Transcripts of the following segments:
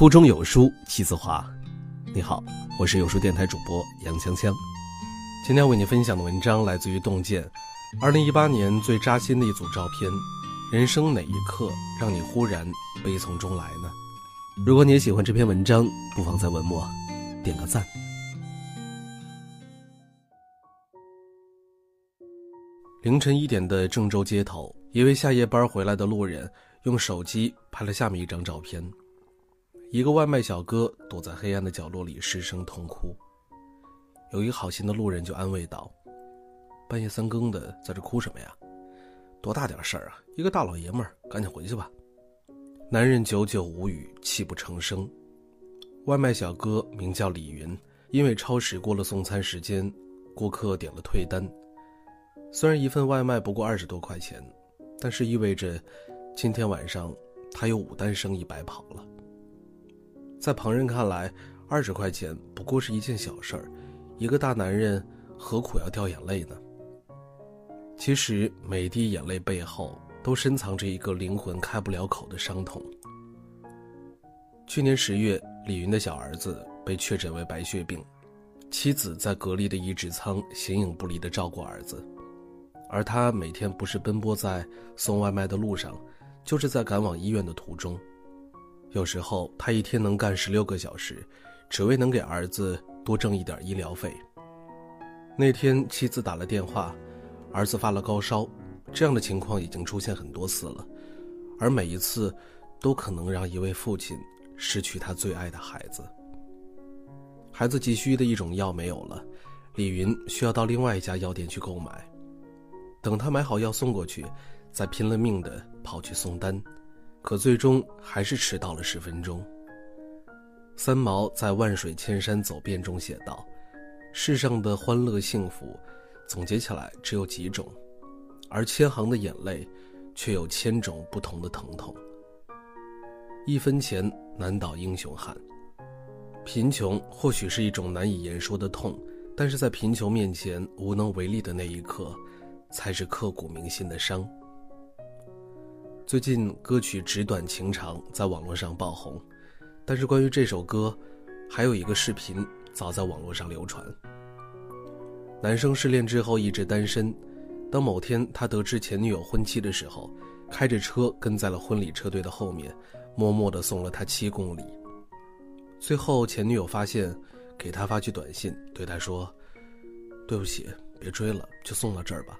腹中有书气自华。你好，我是有书电台主播杨锵锵。今天为你分享的文章来自于《洞见》，二零一八年最扎心的一组照片。人生哪一刻让你忽然悲从中来呢？如果你也喜欢这篇文章，不妨在文末点个赞。凌晨一点的郑州街头，一位下夜班回来的路人用手机拍了下面一张照片：一个外卖小哥躲在黑暗的角落里失声痛哭。有一个好心的路人就安慰道：“半夜三更的，在这哭什么呀？”多大点事儿啊！一个大老爷们儿，赶紧回去吧。男人久久无语，泣不成声。外卖小哥名叫李云，因为超时过了送餐时间，顾客点了退单。虽然一份外卖不过二十多块钱，但是意味着今天晚上他有五单生意白跑了。在旁人看来，二十块钱不过是一件小事儿，一个大男人何苦要掉眼泪呢？其实每滴眼泪背后都深藏着一个灵魂开不了口的伤痛。去年十月，李云的小儿子被确诊为白血病，妻子在隔离的移植舱形影不离地照顾儿子，而他每天不是奔波在送外卖的路上，就是在赶往医院的途中。有时候他一天能干十六个小时，只为能给儿子多挣一点医疗费。那天妻子打了电话。儿子发了高烧，这样的情况已经出现很多次了，而每一次，都可能让一位父亲失去他最爱的孩子。孩子急需的一种药没有了，李云需要到另外一家药店去购买。等他买好药送过去，再拼了命的跑去送单，可最终还是迟到了十分钟。三毛在《万水千山走遍》中写道：“世上的欢乐幸福。”总结起来只有几种，而千行的眼泪，却有千种不同的疼痛。一分钱难倒英雄汉。贫穷或许是一种难以言说的痛，但是在贫穷面前无能为力的那一刻，才是刻骨铭心的伤。最近歌曲《纸短情长》在网络上爆红，但是关于这首歌，还有一个视频早在网络上流传。男生失恋之后一直单身，当某天他得知前女友婚期的时候，开着车跟在了婚礼车队的后面，默默地送了她七公里。最后前女友发现，给他发去短信，对他说：“对不起，别追了，就送到这儿吧。”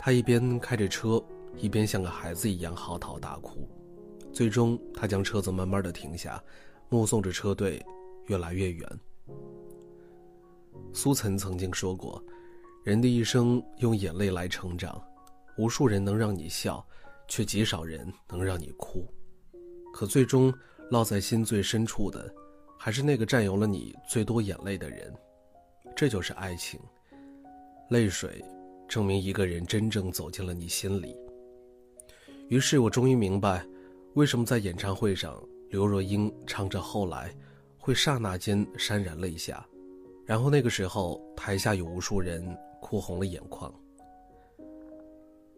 他一边开着车，一边像个孩子一样嚎啕大哭。最终，他将车子慢慢的停下，目送着车队越来越远。苏岑曾经说过：“人的一生用眼泪来成长，无数人能让你笑，却极少人能让你哭。可最终落在心最深处的，还是那个占有了你最多眼泪的人。这就是爱情。泪水，证明一个人真正走进了你心里。”于是我终于明白，为什么在演唱会上，刘若英唱着《后来》，会刹那间潸然泪下。然后那个时候，台下有无数人哭红了眼眶。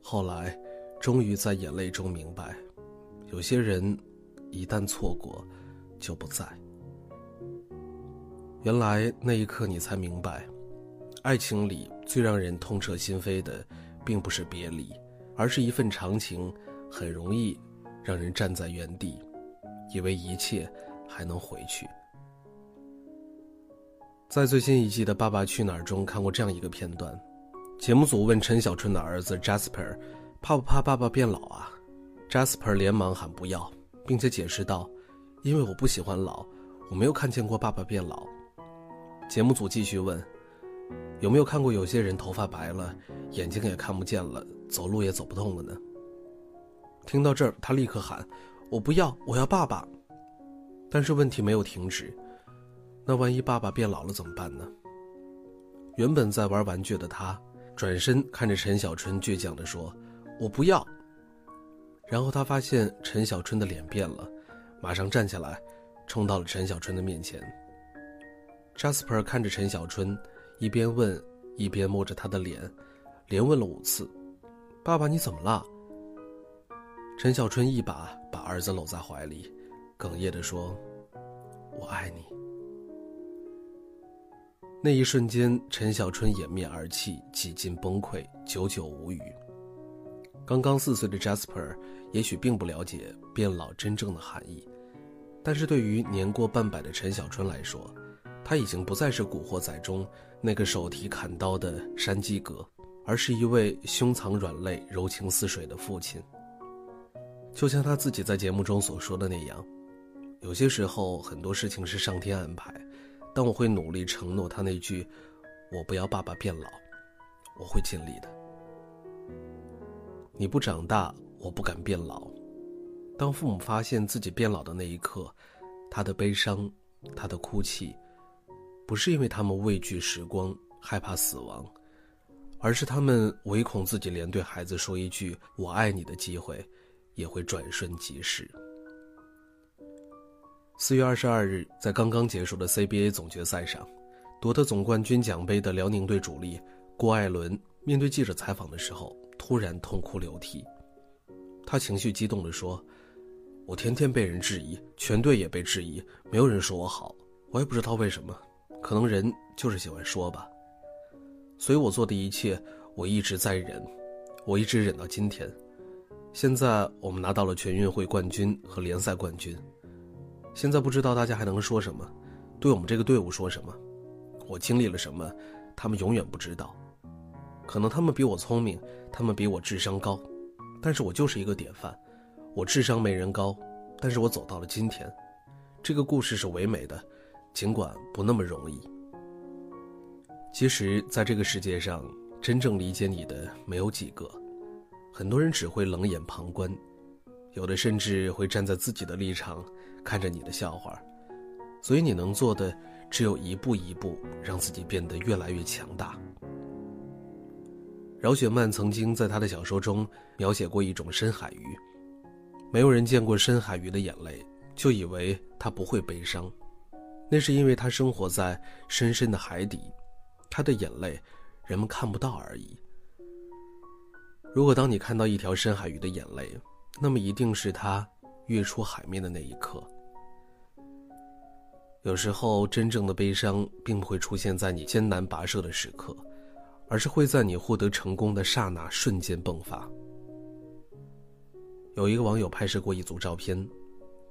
后来，终于在眼泪中明白，有些人一旦错过，就不在。原来那一刻你才明白，爱情里最让人痛彻心扉的，并不是别离，而是一份长情，很容易让人站在原地，以为一切还能回去。在最新一季的《爸爸去哪儿》中看过这样一个片段，节目组问陈小春的儿子 Jasper，怕不怕爸爸变老啊？Jasper 连忙喊不要，并且解释道：“因为我不喜欢老，我没有看见过爸爸变老。”节目组继续问：“有没有看过有些人头发白了，眼睛也看不见了，走路也走不动了呢？”听到这儿，他立刻喊：“我不要，我要爸爸！”但是问题没有停止。那万一爸爸变老了怎么办呢？原本在玩玩具的他，转身看着陈小春，倔强地说：“我不要。”然后他发现陈小春的脸变了，马上站起来，冲到了陈小春的面前。Jasper 看着陈小春，一边问，一边摸着他的脸，连问了五次：“爸爸，你怎么了？”陈小春一把把儿子搂在怀里，哽咽地说：“我爱你。”那一瞬间，陈小春掩面而泣，几近崩溃，久久无语。刚刚四岁的 Jasper 也许并不了解变老真正的含义，但是对于年过半百的陈小春来说，他已经不再是《古惑仔》中那个手提砍刀的山鸡哥，而是一位胸藏软肋、柔情似水的父亲。就像他自己在节目中所说的那样，有些时候很多事情是上天安排。但我会努力承诺他那句：“我不要爸爸变老，我会尽力的。”你不长大，我不敢变老。当父母发现自己变老的那一刻，他的悲伤，他的哭泣，不是因为他们畏惧时光、害怕死亡，而是他们唯恐自己连对孩子说一句“我爱你”的机会，也会转瞬即逝。四月二十二日，在刚刚结束的 CBA 总决赛上，夺得总冠军奖杯的辽宁队主力郭艾伦面对记者采访的时候，突然痛哭流涕。他情绪激动地说：“我天天被人质疑，全队也被质疑，没有人说我好，我也不知道为什么，可能人就是喜欢说吧。所以我做的一切，我一直在忍，我一直忍到今天。现在我们拿到了全运会冠军和联赛冠军。”现在不知道大家还能说什么，对我们这个队伍说什么，我经历了什么，他们永远不知道。可能他们比我聪明，他们比我智商高，但是我就是一个典范。我智商没人高，但是我走到了今天。这个故事是唯美的，尽管不那么容易。其实，在这个世界上，真正理解你的没有几个，很多人只会冷眼旁观。有的甚至会站在自己的立场看着你的笑话，所以你能做的只有一步一步让自己变得越来越强大。饶雪漫曾经在他的小说中描写过一种深海鱼，没有人见过深海鱼的眼泪，就以为它不会悲伤，那是因为它生活在深深的海底，它的眼泪人们看不到而已。如果当你看到一条深海鱼的眼泪，那么一定是它跃出海面的那一刻。有时候，真正的悲伤并不会出现在你艰难跋涉的时刻，而是会在你获得成功的刹那瞬间迸发。有一个网友拍摄过一组照片，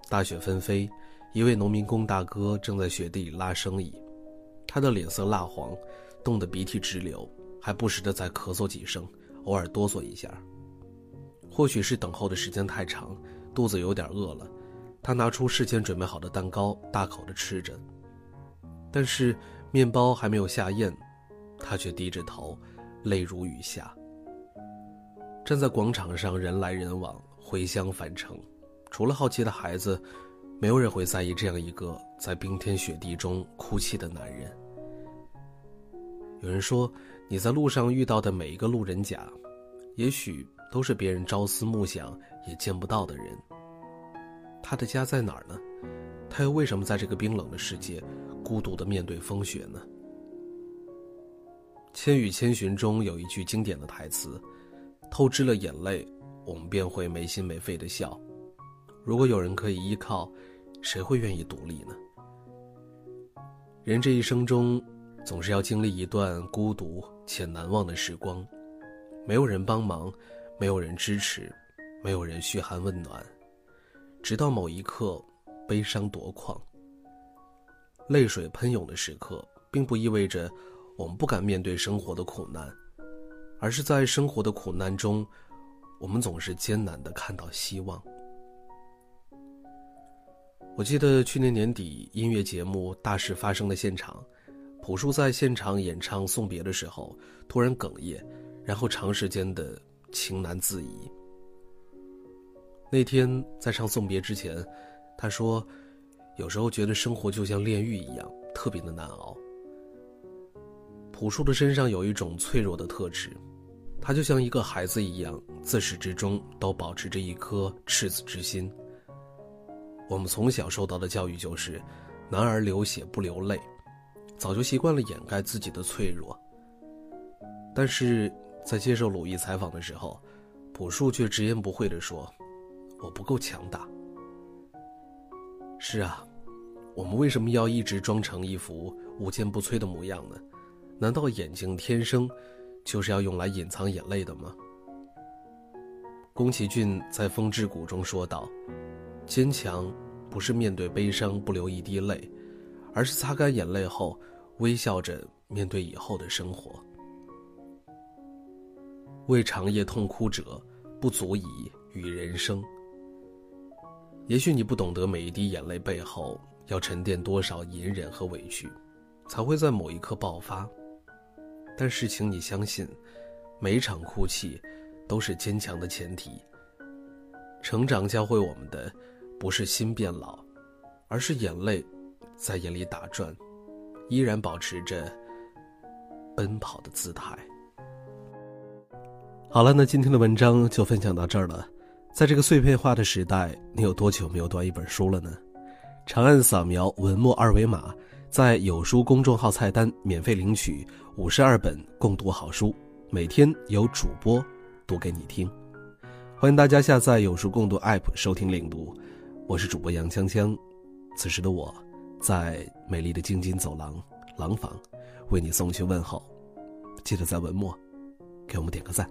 大雪纷飞，一位农民工大哥正在雪地里拉生意，他的脸色蜡黄，冻得鼻涕直流，还不时的在咳嗽几声，偶尔哆嗦一下。或许是等候的时间太长，肚子有点饿了，他拿出事先准备好的蛋糕，大口的吃着。但是面包还没有下咽，他却低着头，泪如雨下。站在广场上，人来人往，回乡返程，除了好奇的孩子，没有人会在意这样一个在冰天雪地中哭泣的男人。有人说，你在路上遇到的每一个路人甲，也许。都是别人朝思暮想也见不到的人。他的家在哪儿呢？他又为什么在这个冰冷的世界，孤独的面对风雪呢？《千与千寻》中有一句经典的台词：“透支了眼泪，我们便会没心没肺的笑。”如果有人可以依靠，谁会愿意独立呢？人这一生中，总是要经历一段孤独且难忘的时光，没有人帮忙。没有人支持，没有人嘘寒问暖，直到某一刻，悲伤夺眶，泪水喷涌的时刻，并不意味着我们不敢面对生活的苦难，而是在生活的苦难中，我们总是艰难的看到希望。我记得去年年底音乐节目《大事发生》的现场，朴树在现场演唱送别的时候，突然哽咽，然后长时间的。情难自已。那天在唱送别之前，他说：“有时候觉得生活就像炼狱一样，特别的难熬。”朴树的身上有一种脆弱的特质，他就像一个孩子一样，自始至终都保持着一颗赤子之心。我们从小受到的教育就是“男儿流血不流泪”，早就习惯了掩盖自己的脆弱。但是。在接受鲁豫采访的时候，朴树却直言不讳地说：“我不够强大。”是啊，我们为什么要一直装成一副无坚不摧的模样呢？难道眼睛天生就是要用来隐藏眼泪的吗？宫崎骏在《风之谷》中说道：“坚强不是面对悲伤不流一滴泪，而是擦干眼泪后微笑着面对以后的生活。为长夜痛哭者，不足以与人生。”也许你不懂得每一滴眼泪背后要沉淀多少隐忍和委屈，才会在某一刻爆发。但是，请你相信，每一场哭泣都是坚强的前提。成长教会我们的，不是心变老，而是眼泪在眼里打转，依然保持着奔跑的姿态。好了，那今天的文章就分享到这儿了。在这个碎片化的时代，你有多久没有读一本书了呢？长按扫描文末二维码，在有书公众号菜单免费领取五十二本共读好书，每天有主播读给你听。欢迎大家下载有书共读 App 收听领读，我是主播杨锵锵。此时的我，在美丽的京津走廊廊坊，为你送去问候。记得在文末给我们点个赞。